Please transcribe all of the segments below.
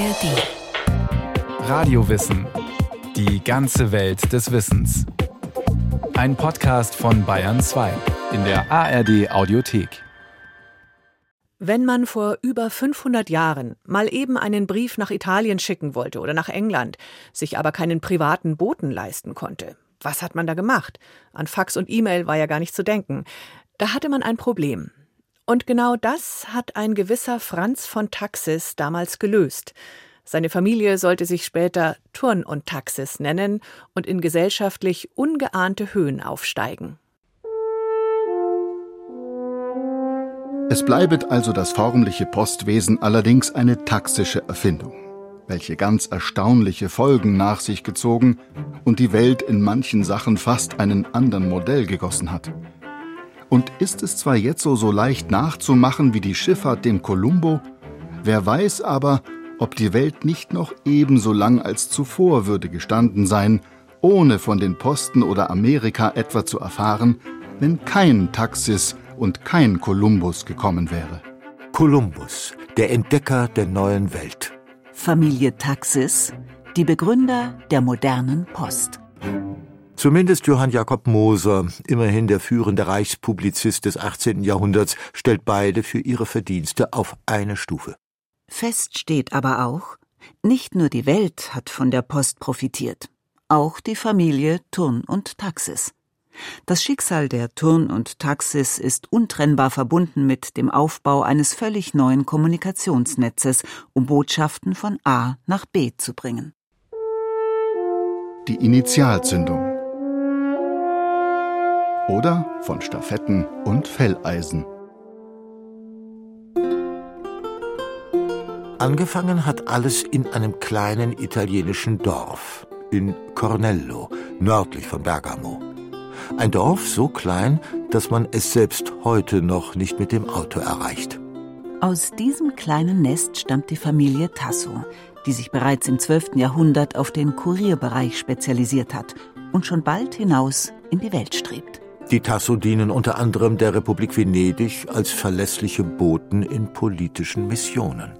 ARD. Radiowissen. Die ganze Welt des Wissens. Ein Podcast von Bayern 2 in der ARD Audiothek. Wenn man vor über 500 Jahren mal eben einen Brief nach Italien schicken wollte oder nach England, sich aber keinen privaten Boten leisten konnte, was hat man da gemacht? An Fax und E-Mail war ja gar nicht zu denken. Da hatte man ein Problem. Und genau das hat ein gewisser Franz von Taxis damals gelöst. Seine Familie sollte sich später Turn und Taxis nennen und in gesellschaftlich ungeahnte Höhen aufsteigen. Es bleibet also das formliche Postwesen allerdings eine taxische Erfindung, welche ganz erstaunliche Folgen nach sich gezogen und die Welt in manchen Sachen fast einen anderen Modell gegossen hat. Und ist es zwar jetzt so, so leicht nachzumachen wie die Schifffahrt dem Columbo, wer weiß aber, ob die Welt nicht noch ebenso lang als zuvor würde gestanden sein, ohne von den Posten oder Amerika etwa zu erfahren, wenn kein Taxis und kein Kolumbus gekommen wäre. Kolumbus, der Entdecker der neuen Welt. Familie Taxis, die Begründer der modernen Post. Zumindest Johann Jakob Moser, immerhin der führende Reichspublizist des 18. Jahrhunderts, stellt beide für ihre Verdienste auf eine Stufe. Fest steht aber auch, nicht nur die Welt hat von der Post profitiert, auch die Familie Turn und Taxis. Das Schicksal der Turn und Taxis ist untrennbar verbunden mit dem Aufbau eines völlig neuen Kommunikationsnetzes, um Botschaften von A nach B zu bringen. Die Initialzündung oder von Stafetten und Felleisen. Angefangen hat alles in einem kleinen italienischen Dorf, in Cornello, nördlich von Bergamo. Ein Dorf so klein, dass man es selbst heute noch nicht mit dem Auto erreicht. Aus diesem kleinen Nest stammt die Familie Tasso, die sich bereits im 12. Jahrhundert auf den Kurierbereich spezialisiert hat und schon bald hinaus in die Welt strebt. Die Tasso dienen unter anderem der Republik Venedig als verlässliche Boten in politischen Missionen.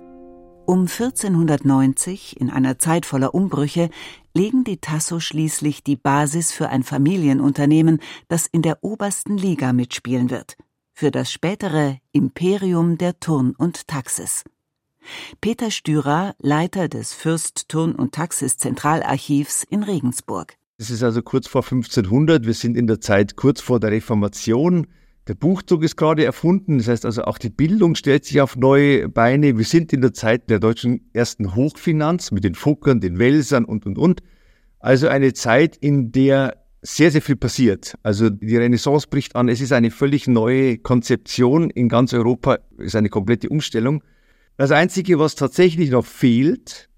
Um 1490, in einer Zeit voller Umbrüche, legen die Tasso schließlich die Basis für ein Familienunternehmen, das in der obersten Liga mitspielen wird, für das spätere Imperium der Turn- und Taxis. Peter Stürer, Leiter des Fürst Turn- und Taxis Zentralarchivs in Regensburg. Es ist also kurz vor 1500. Wir sind in der Zeit kurz vor der Reformation. Der Buchdruck ist gerade erfunden. Das heißt also auch die Bildung stellt sich auf neue Beine. Wir sind in der Zeit der deutschen ersten Hochfinanz mit den Fuckern, den Welsern und, und, und. Also eine Zeit, in der sehr, sehr viel passiert. Also die Renaissance bricht an. Es ist eine völlig neue Konzeption in ganz Europa. Es ist eine komplette Umstellung. Das Einzige, was tatsächlich noch fehlt,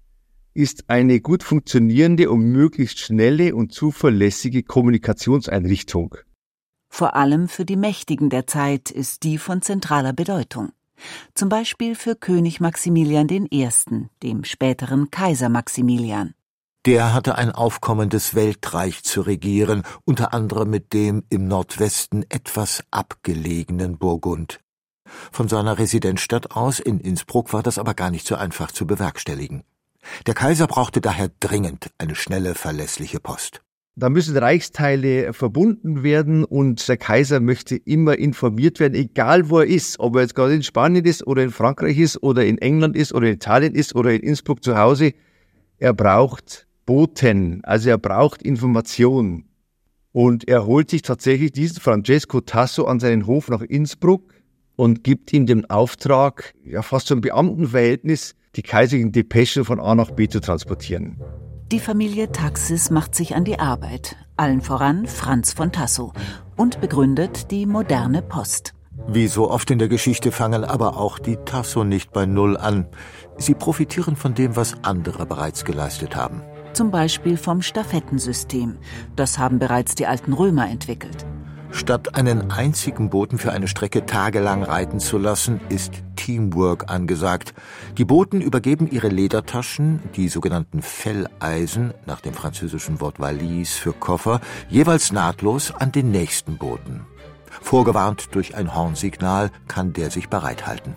ist eine gut funktionierende und möglichst schnelle und zuverlässige Kommunikationseinrichtung. Vor allem für die Mächtigen der Zeit ist die von zentraler Bedeutung. Zum Beispiel für König Maximilian I., dem späteren Kaiser Maximilian. Der hatte ein aufkommendes Weltreich zu regieren, unter anderem mit dem im Nordwesten etwas abgelegenen Burgund. Von seiner Residenzstadt aus in Innsbruck war das aber gar nicht so einfach zu bewerkstelligen. Der Kaiser brauchte daher dringend eine schnelle, verlässliche Post. Da müssen Reichsteile verbunden werden und der Kaiser möchte immer informiert werden, egal wo er ist, ob er jetzt gerade in Spanien ist oder in Frankreich ist oder in England ist oder in Italien ist oder in Innsbruck zu Hause. Er braucht Boten, also er braucht Information. Und er holt sich tatsächlich diesen Francesco Tasso an seinen Hof nach Innsbruck und gibt ihm den Auftrag, ja fast so ein Beamtenverhältnis, die kaiserlichen Depeschen von A nach B zu transportieren. Die Familie Taxis macht sich an die Arbeit, allen voran Franz von Tasso, und begründet die moderne Post. Wie so oft in der Geschichte fangen aber auch die Tasso nicht bei Null an. Sie profitieren von dem, was andere bereits geleistet haben. Zum Beispiel vom Stafettensystem. Das haben bereits die alten Römer entwickelt. Statt einen einzigen Boten für eine Strecke tagelang reiten zu lassen, ist Teamwork angesagt. Die Boten übergeben ihre Ledertaschen, die sogenannten Felleisen, nach dem französischen Wort Valise für Koffer, jeweils nahtlos an den nächsten Boten. Vorgewarnt durch ein Hornsignal kann der sich bereithalten.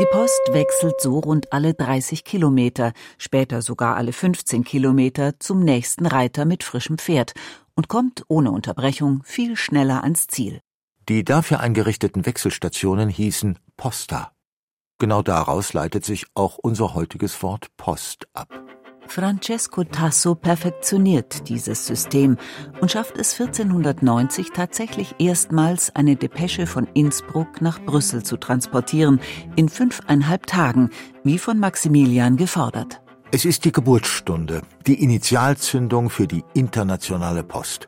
Die Post wechselt so rund alle 30 Kilometer, später sogar alle 15 Kilometer zum nächsten Reiter mit frischem Pferd und kommt ohne Unterbrechung viel schneller ans Ziel. Die dafür eingerichteten Wechselstationen hießen Posta. Genau daraus leitet sich auch unser heutiges Wort Post ab. Francesco Tasso perfektioniert dieses System und schafft es 1490 tatsächlich erstmals eine Depesche von Innsbruck nach Brüssel zu transportieren, in fünfeinhalb Tagen, wie von Maximilian gefordert. Es ist die Geburtsstunde, die Initialzündung für die internationale Post.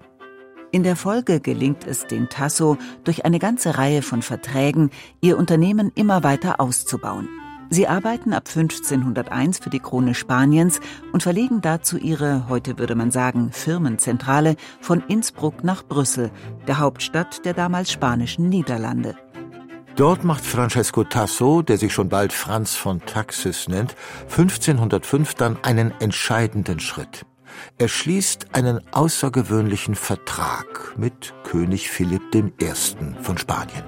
In der Folge gelingt es den Tasso, durch eine ganze Reihe von Verträgen ihr Unternehmen immer weiter auszubauen. Sie arbeiten ab 1501 für die Krone Spaniens und verlegen dazu ihre, heute würde man sagen, Firmenzentrale von Innsbruck nach Brüssel, der Hauptstadt der damals spanischen Niederlande. Dort macht Francesco Tasso, der sich schon bald Franz von Taxis nennt, 1505 dann einen entscheidenden Schritt. Er schließt einen außergewöhnlichen Vertrag mit König Philipp I. von Spanien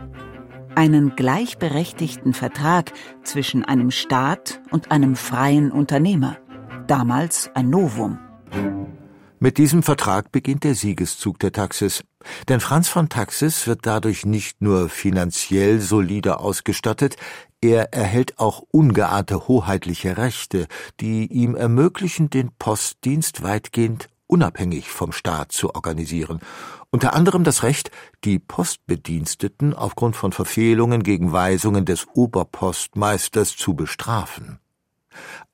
einen gleichberechtigten Vertrag zwischen einem Staat und einem freien Unternehmer. Damals ein Novum. Mit diesem Vertrag beginnt der Siegeszug der Taxis. Denn Franz von Taxis wird dadurch nicht nur finanziell solider ausgestattet, er erhält auch ungeahnte hoheitliche Rechte, die ihm ermöglichen, den Postdienst weitgehend unabhängig vom Staat zu organisieren unter anderem das Recht, die Postbediensteten aufgrund von Verfehlungen gegen Weisungen des Oberpostmeisters zu bestrafen.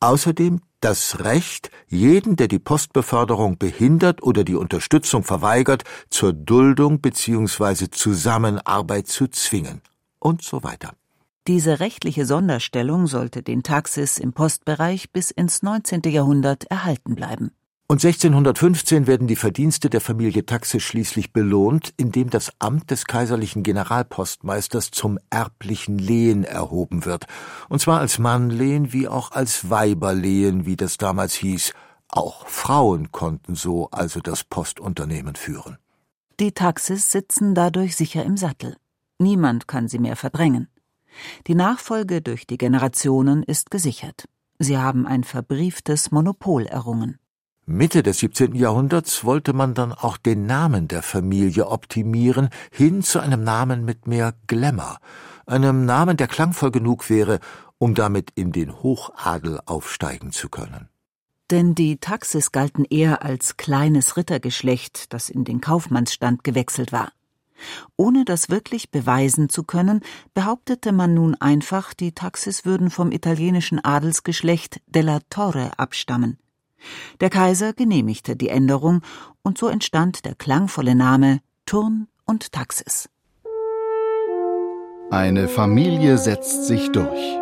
Außerdem das Recht, jeden, der die Postbeförderung behindert oder die Unterstützung verweigert, zur Duldung bzw. Zusammenarbeit zu zwingen und so weiter. Diese rechtliche Sonderstellung sollte den Taxis im Postbereich bis ins 19. Jahrhundert erhalten bleiben. Und 1615 werden die Verdienste der Familie Taxe schließlich belohnt, indem das Amt des kaiserlichen Generalpostmeisters zum erblichen Lehen erhoben wird, und zwar als Mannlehen wie auch als Weiberlehen, wie das damals hieß. Auch Frauen konnten so also das Postunternehmen führen. Die Taxis sitzen dadurch sicher im Sattel. Niemand kann sie mehr verdrängen. Die Nachfolge durch die Generationen ist gesichert. Sie haben ein verbrieftes Monopol errungen. Mitte des 17. Jahrhunderts wollte man dann auch den Namen der Familie optimieren, hin zu einem Namen mit mehr Glamour, einem Namen, der klangvoll genug wäre, um damit in den Hochadel aufsteigen zu können. Denn die Taxis galten eher als kleines Rittergeschlecht, das in den Kaufmannsstand gewechselt war. Ohne das wirklich beweisen zu können, behauptete man nun einfach, die Taxis würden vom italienischen Adelsgeschlecht della Torre abstammen. Der Kaiser genehmigte die Änderung und so entstand der klangvolle Name Turn und Taxis. Eine Familie setzt sich durch.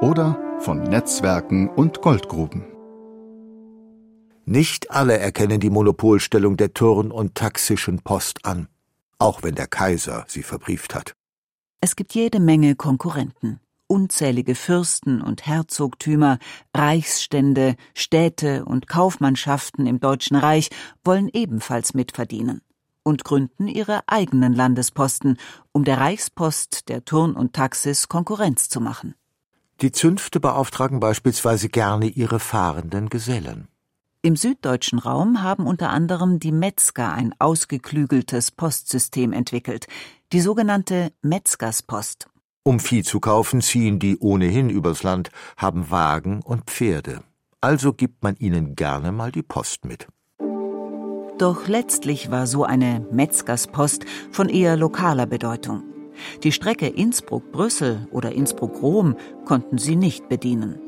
Oder von Netzwerken und Goldgruben. Nicht alle erkennen die Monopolstellung der Turn- und taxischen Post an, auch wenn der Kaiser sie verbrieft hat. Es gibt jede Menge Konkurrenten unzählige Fürsten und Herzogtümer, Reichsstände, Städte und Kaufmannschaften im Deutschen Reich wollen ebenfalls mitverdienen und gründen ihre eigenen Landesposten, um der Reichspost, der Turn und Taxis Konkurrenz zu machen. Die Zünfte beauftragen beispielsweise gerne ihre fahrenden Gesellen. Im süddeutschen Raum haben unter anderem die Metzger ein ausgeklügeltes Postsystem entwickelt, die sogenannte Metzgerspost um Vieh zu kaufen, ziehen die ohnehin übers Land, haben Wagen und Pferde. Also gibt man ihnen gerne mal die Post mit. Doch letztlich war so eine Metzgerspost von eher lokaler Bedeutung. Die Strecke Innsbruck-Brüssel oder Innsbruck-Rom konnten sie nicht bedienen.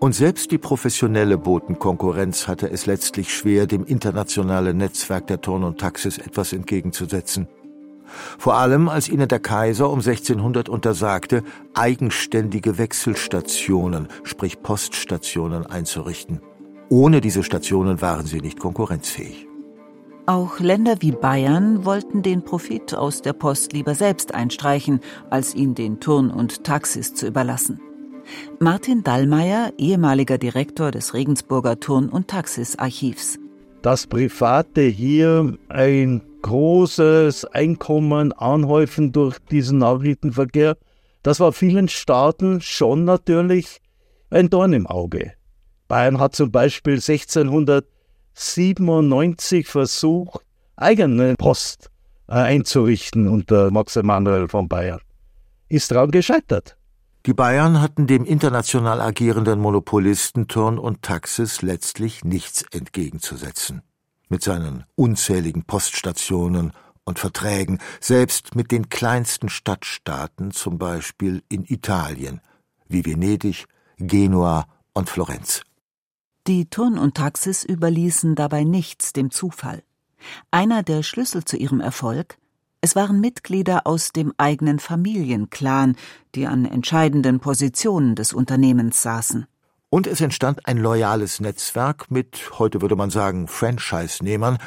Und selbst die professionelle Botenkonkurrenz hatte es letztlich schwer, dem internationalen Netzwerk der Turn und Taxis etwas entgegenzusetzen vor allem als ihnen der Kaiser um 1600 untersagte, eigenständige Wechselstationen, sprich Poststationen einzurichten. Ohne diese Stationen waren sie nicht konkurrenzfähig. Auch Länder wie Bayern wollten den Profit aus der Post lieber selbst einstreichen, als ihn den Turn- und Taxis zu überlassen. Martin Dallmayr, ehemaliger Direktor des Regensburger Turn- und Taxis-Archivs. Das Private hier ein großes Einkommen anhäufen durch diesen Nachrichtenverkehr, Das war vielen Staaten schon natürlich ein Dorn im Auge. Bayern hat zum Beispiel 1697 versucht, eigene Post äh, einzurichten unter Max Emanuel von Bayern. Ist daran gescheitert. Die Bayern hatten dem international agierenden Monopolisten Turn und Taxis letztlich nichts entgegenzusetzen. Mit seinen unzähligen Poststationen und Verträgen, selbst mit den kleinsten Stadtstaaten, zum Beispiel in Italien, wie Venedig, Genua und Florenz. Die Turn und Taxis überließen dabei nichts dem Zufall. Einer der Schlüssel zu ihrem Erfolg es waren Mitglieder aus dem eigenen Familienclan, die an entscheidenden Positionen des Unternehmens saßen. Und es entstand ein loyales Netzwerk mit, heute würde man sagen, Franchise-Nehmern,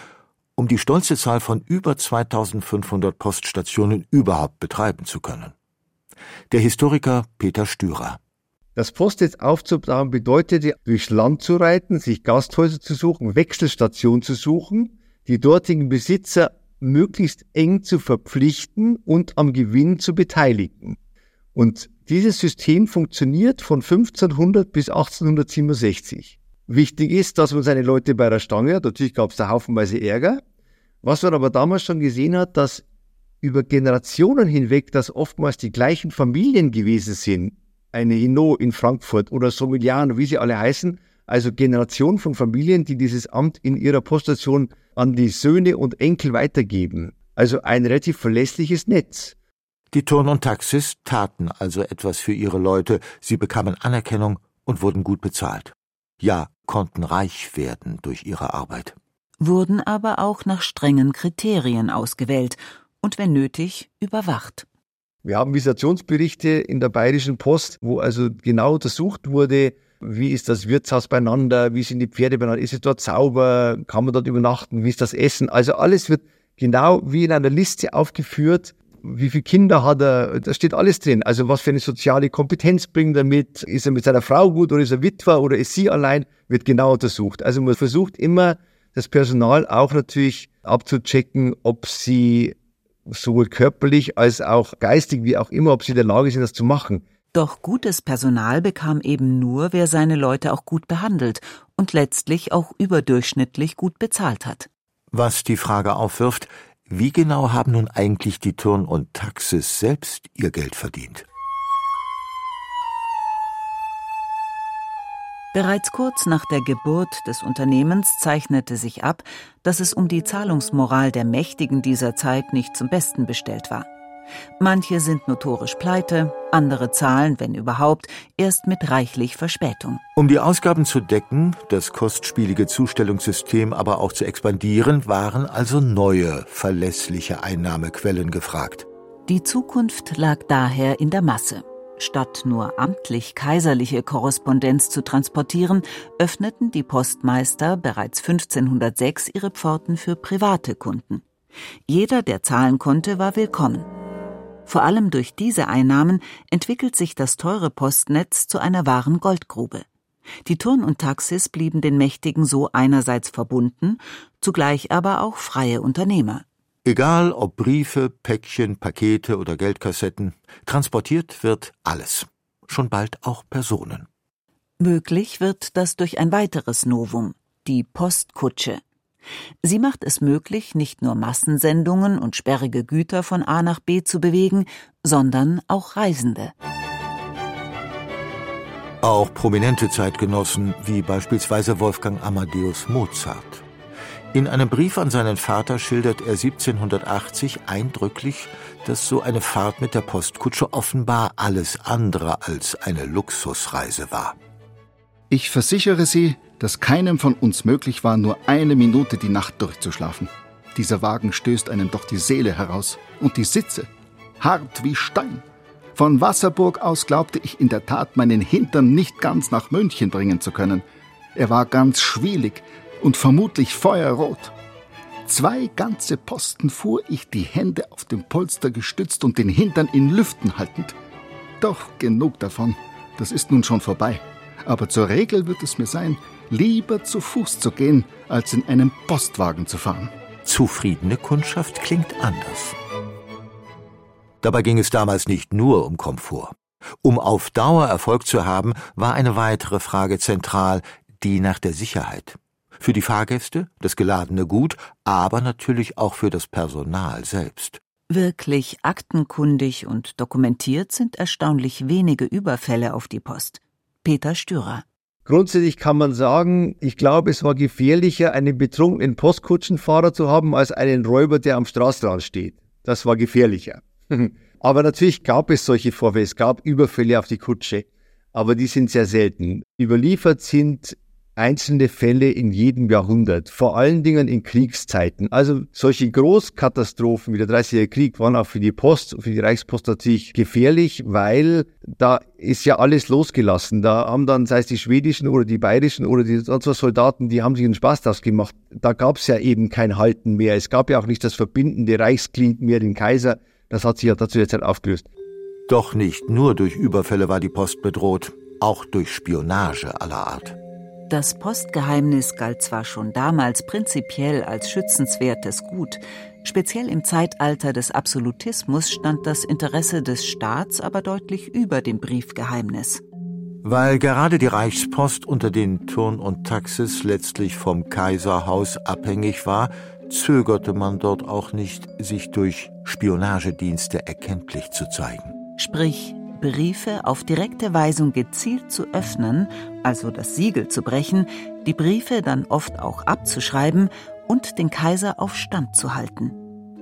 um die stolze Zahl von über 2500 Poststationen überhaupt betreiben zu können. Der Historiker Peter Stürer. Das Postnetz aufzubauen bedeutete, durchs Land zu reiten, sich Gasthäuser zu suchen, Wechselstationen zu suchen, die dortigen Besitzer möglichst eng zu verpflichten und am Gewinn zu beteiligen. Und dieses System funktioniert von 1500 bis 1867. Wichtig ist, dass man seine Leute bei der Stange hat. Natürlich gab es da haufenweise Ärger. Was man aber damals schon gesehen hat, dass über Generationen hinweg, dass oftmals die gleichen Familien gewesen sind. Eine Hinault in Frankfurt oder Sommelian, wie sie alle heißen. Also Generationen von Familien, die dieses Amt in ihrer Poststation an die Söhne und Enkel weitergeben. Also ein relativ verlässliches Netz. Die Turn- und Taxis taten also etwas für ihre Leute, sie bekamen Anerkennung und wurden gut bezahlt. Ja, konnten reich werden durch ihre Arbeit. Wurden aber auch nach strengen Kriterien ausgewählt und wenn nötig überwacht. Wir haben Visitationsberichte in der Bayerischen Post, wo also genau untersucht wurde, wie ist das Wirtshaus beieinander? Wie sind die Pferde beieinander? Ist es dort sauber? Kann man dort übernachten? Wie ist das Essen? Also alles wird genau wie in einer Liste aufgeführt. Wie viele Kinder hat er? Da steht alles drin. Also was für eine soziale Kompetenz bringt er mit? Ist er mit seiner Frau gut oder ist er Witwer oder ist sie allein? Wird genau untersucht. Also man versucht immer, das Personal auch natürlich abzuchecken, ob sie sowohl körperlich als auch geistig, wie auch immer, ob sie in der Lage sind, das zu machen. Doch gutes Personal bekam eben nur, wer seine Leute auch gut behandelt und letztlich auch überdurchschnittlich gut bezahlt hat. Was die Frage aufwirft, wie genau haben nun eigentlich die Turn- und Taxis selbst ihr Geld verdient? Bereits kurz nach der Geburt des Unternehmens zeichnete sich ab, dass es um die Zahlungsmoral der Mächtigen dieser Zeit nicht zum Besten bestellt war. Manche sind notorisch pleite, andere zahlen, wenn überhaupt, erst mit reichlich Verspätung. Um die Ausgaben zu decken, das kostspielige Zustellungssystem aber auch zu expandieren, waren also neue, verlässliche Einnahmequellen gefragt. Die Zukunft lag daher in der Masse. Statt nur amtlich kaiserliche Korrespondenz zu transportieren, öffneten die Postmeister bereits 1506 ihre Pforten für private Kunden. Jeder, der zahlen konnte, war willkommen. Vor allem durch diese Einnahmen entwickelt sich das teure Postnetz zu einer wahren Goldgrube. Die Turn und Taxis blieben den Mächtigen so einerseits verbunden, zugleich aber auch freie Unternehmer. Egal ob Briefe, Päckchen, Pakete oder Geldkassetten, transportiert wird alles. Schon bald auch Personen. Möglich wird das durch ein weiteres Novum, die Postkutsche. Sie macht es möglich, nicht nur Massensendungen und sperrige Güter von A nach B zu bewegen, sondern auch Reisende. Auch prominente Zeitgenossen wie beispielsweise Wolfgang Amadeus Mozart. In einem Brief an seinen Vater schildert er 1780 eindrücklich, dass so eine Fahrt mit der Postkutsche offenbar alles andere als eine Luxusreise war. Ich versichere Sie, dass keinem von uns möglich war, nur eine Minute die Nacht durchzuschlafen. Dieser Wagen stößt einem doch die Seele heraus. Und die Sitze, hart wie Stein. Von Wasserburg aus glaubte ich in der Tat, meinen Hintern nicht ganz nach München bringen zu können. Er war ganz schwielig und vermutlich feuerrot. Zwei ganze Posten fuhr ich die Hände auf dem Polster gestützt und den Hintern in Lüften haltend. Doch genug davon, das ist nun schon vorbei. Aber zur Regel wird es mir sein, lieber zu Fuß zu gehen, als in einem Postwagen zu fahren. Zufriedene Kundschaft klingt anders. Dabei ging es damals nicht nur um Komfort. Um auf Dauer Erfolg zu haben, war eine weitere Frage zentral, die nach der Sicherheit. Für die Fahrgäste, das geladene Gut, aber natürlich auch für das Personal selbst. Wirklich aktenkundig und dokumentiert sind erstaunlich wenige Überfälle auf die Post. Peter Stürer. Grundsätzlich kann man sagen, ich glaube, es war gefährlicher, einen betrunkenen Postkutschenfahrer zu haben, als einen Räuber, der am Straßenrand steht. Das war gefährlicher. Aber natürlich gab es solche Vorfälle. Es gab Überfälle auf die Kutsche, aber die sind sehr selten. Überliefert sind einzelne Fälle in jedem Jahrhundert, vor allen Dingen in Kriegszeiten. Also solche Großkatastrophen wie der Dreißigjährige Krieg waren auch für die Post, für die Reichspost natürlich gefährlich, weil da ist ja alles losgelassen. Da haben dann, sei es die schwedischen oder die bayerischen oder die sonst was Soldaten, die haben sich einen Spaß daraus gemacht. Da gab es ja eben kein Halten mehr. Es gab ja auch nicht das verbindende Reichsglied mehr, den Kaiser. Das hat sich ja dazu jetzt halt aufgelöst. Doch nicht nur durch Überfälle war die Post bedroht, auch durch Spionage aller Art. Das Postgeheimnis galt zwar schon damals prinzipiell als schützenswertes Gut, speziell im Zeitalter des Absolutismus stand das Interesse des Staats aber deutlich über dem Briefgeheimnis. Weil gerade die Reichspost unter den Turn und Taxis letztlich vom Kaiserhaus abhängig war, zögerte man dort auch nicht, sich durch Spionagedienste erkenntlich zu zeigen. Sprich, Briefe auf direkte Weisung gezielt zu öffnen, also das Siegel zu brechen, die Briefe dann oft auch abzuschreiben und den Kaiser auf Stand zu halten.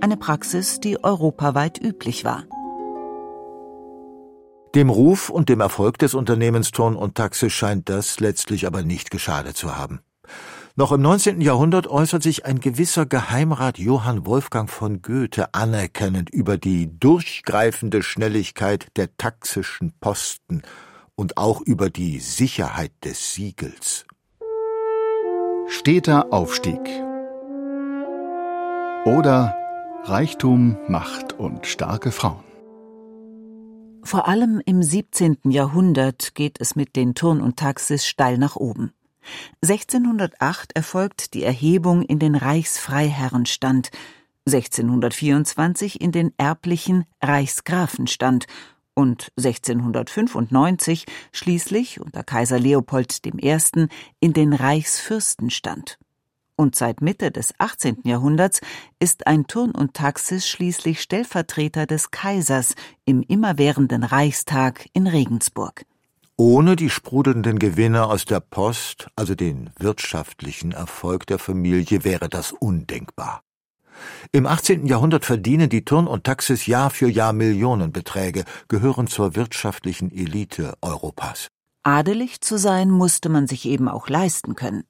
Eine Praxis, die europaweit üblich war. Dem Ruf und dem Erfolg des Unternehmens Turn und Taxe scheint das letztlich aber nicht geschadet zu haben. Noch im 19. Jahrhundert äußert sich ein gewisser Geheimrat Johann Wolfgang von Goethe anerkennend über die durchgreifende Schnelligkeit der taxischen Posten und auch über die Sicherheit des Siegels. Steter Aufstieg oder Reichtum, Macht und starke Frauen. Vor allem im 17. Jahrhundert geht es mit den Turn und Taxis steil nach oben. 1608 erfolgt die Erhebung in den Reichsfreiherrenstand, 1624 in den erblichen Reichsgrafenstand und 1695 schließlich unter Kaiser Leopold I. in den Reichsfürstenstand. Und seit Mitte des 18. Jahrhunderts ist ein Turn und Taxis schließlich Stellvertreter des Kaisers im immerwährenden Reichstag in Regensburg. Ohne die sprudelnden Gewinne aus der Post, also den wirtschaftlichen Erfolg der Familie, wäre das undenkbar. Im 18. Jahrhundert verdienen die Turn und Taxis Jahr für Jahr Millionenbeträge, gehören zur wirtschaftlichen Elite Europas. Adelig zu sein musste man sich eben auch leisten können.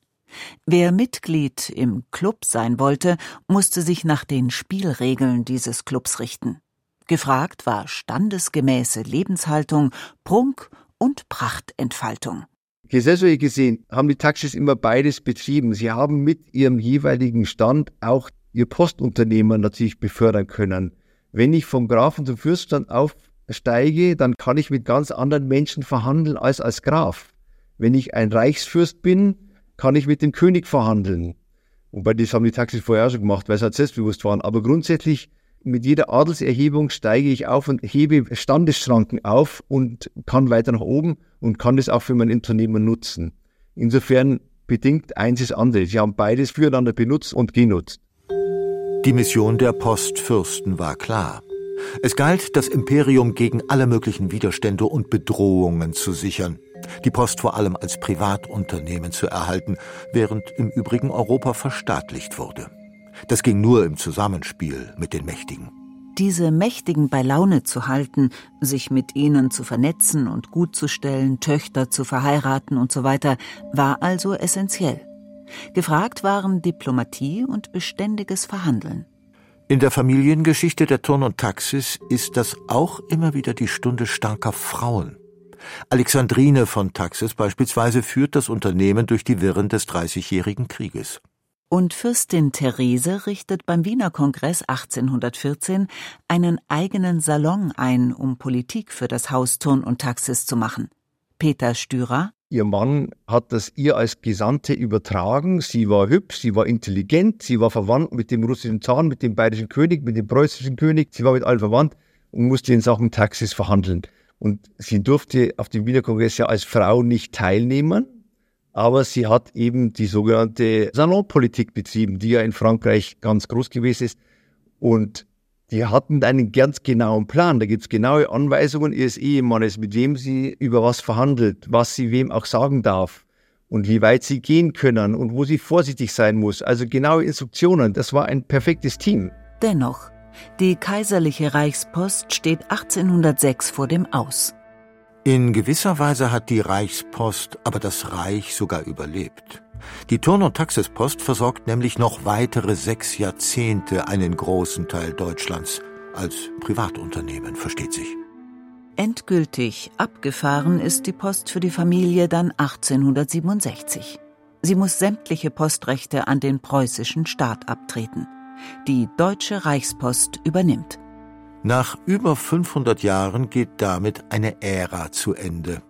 Wer Mitglied im Club sein wollte, musste sich nach den Spielregeln dieses Clubs richten. Gefragt war standesgemäße Lebenshaltung, Prunk und Prachtentfaltung. Gesellschaftlich gesehen haben die Taxis immer beides betrieben. Sie haben mit ihrem jeweiligen Stand auch ihr Postunternehmer natürlich befördern können. Wenn ich vom Grafen zum Fürststand aufsteige, dann kann ich mit ganz anderen Menschen verhandeln als als Graf. Wenn ich ein Reichsfürst bin, kann ich mit dem König verhandeln. Wobei das haben die Taxis vorher schon gemacht, weil sie halt selbstbewusst waren. Aber grundsätzlich mit jeder Adelserhebung steige ich auf und hebe Standesschranken auf und kann weiter nach oben und kann das auch für mein Unternehmen nutzen. Insofern bedingt eins das andere. Sie haben beides füreinander benutzt und genutzt. Die Mission der Postfürsten war klar. Es galt, das Imperium gegen alle möglichen Widerstände und Bedrohungen zu sichern, die Post vor allem als Privatunternehmen zu erhalten, während im übrigen Europa verstaatlicht wurde. Das ging nur im Zusammenspiel mit den Mächtigen. Diese Mächtigen bei Laune zu halten, sich mit ihnen zu vernetzen und gutzustellen, Töchter zu verheiraten und so weiter, war also essentiell. Gefragt waren Diplomatie und beständiges Verhandeln. In der Familiengeschichte der Turn und Taxis ist das auch immer wieder die Stunde starker Frauen. Alexandrine von Taxis beispielsweise führt das Unternehmen durch die Wirren des Dreißigjährigen Krieges. Und Fürstin Therese richtet beim Wiener Kongress 1814 einen eigenen Salon ein, um Politik für das Haus Turn und Taxis zu machen. Peter Stürer. Ihr Mann hat das ihr als Gesandte übertragen. Sie war hübsch, sie war intelligent, sie war verwandt mit dem russischen Zahn, mit dem bayerischen König, mit dem preußischen König, sie war mit allen verwandt. und musste in Sachen Taxis verhandeln. Und sie durfte auf dem Wiener Kongress ja als Frau nicht teilnehmen, aber sie hat eben die sogenannte Salonpolitik betrieben, die ja in Frankreich ganz groß gewesen ist. Und die hatten einen ganz genauen Plan. Da gibt es genaue Anweisungen ihres Ehemannes, mit wem sie über was verhandelt, was sie wem auch sagen darf und wie weit sie gehen können und wo sie vorsichtig sein muss. Also genaue Instruktionen. Das war ein perfektes Team. Dennoch, die kaiserliche Reichspost steht 1806 vor dem Aus. In gewisser Weise hat die Reichspost aber das Reich sogar überlebt. Die Turn- und Taxispost versorgt nämlich noch weitere sechs Jahrzehnte einen großen Teil Deutschlands. Als Privatunternehmen, versteht sich. Endgültig abgefahren ist die Post für die Familie dann 1867. Sie muss sämtliche Postrechte an den preußischen Staat abtreten. Die Deutsche Reichspost übernimmt. Nach über 500 Jahren geht damit eine Ära zu Ende.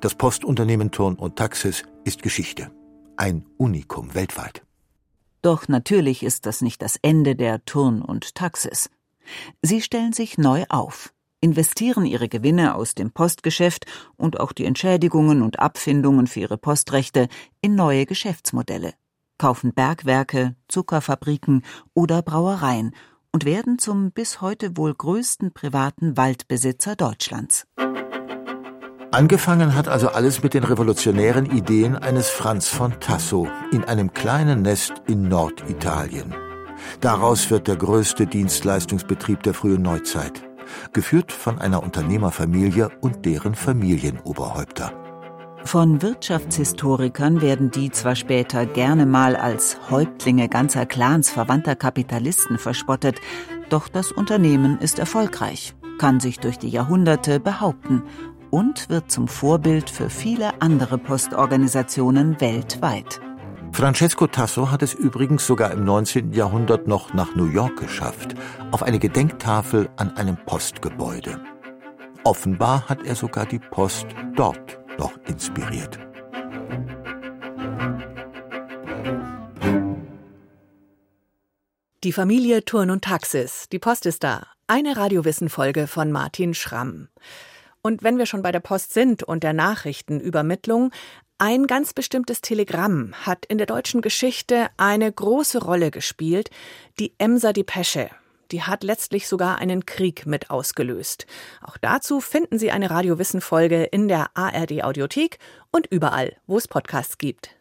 Das Postunternehmen Turn und Taxis ist Geschichte. Ein Unikum weltweit. Doch natürlich ist das nicht das Ende der Turn und Taxis. Sie stellen sich neu auf investieren ihre Gewinne aus dem Postgeschäft und auch die Entschädigungen und Abfindungen für ihre Postrechte in neue Geschäftsmodelle, kaufen Bergwerke, Zuckerfabriken oder Brauereien und werden zum bis heute wohl größten privaten Waldbesitzer Deutschlands. Angefangen hat also alles mit den revolutionären Ideen eines Franz von Tasso in einem kleinen Nest in Norditalien. Daraus wird der größte Dienstleistungsbetrieb der frühen Neuzeit geführt von einer Unternehmerfamilie und deren Familienoberhäupter. Von Wirtschaftshistorikern werden die zwar später gerne mal als Häuptlinge ganzer Clans verwandter Kapitalisten verspottet, doch das Unternehmen ist erfolgreich, kann sich durch die Jahrhunderte behaupten und wird zum Vorbild für viele andere Postorganisationen weltweit. Francesco Tasso hat es übrigens sogar im 19. Jahrhundert noch nach New York geschafft, auf eine Gedenktafel an einem Postgebäude. Offenbar hat er sogar die Post dort noch inspiriert. Die Familie Turn und Taxis. Die Post ist da. Eine Radiowissen-Folge von Martin Schramm. Und wenn wir schon bei der Post sind und der Nachrichtenübermittlung, ein ganz bestimmtes Telegramm hat in der deutschen Geschichte eine große Rolle gespielt, die Emser Depesche. Die hat letztlich sogar einen Krieg mit ausgelöst. Auch dazu finden Sie eine Radiowissen-Folge in der ARD Audiothek und überall, wo es Podcasts gibt.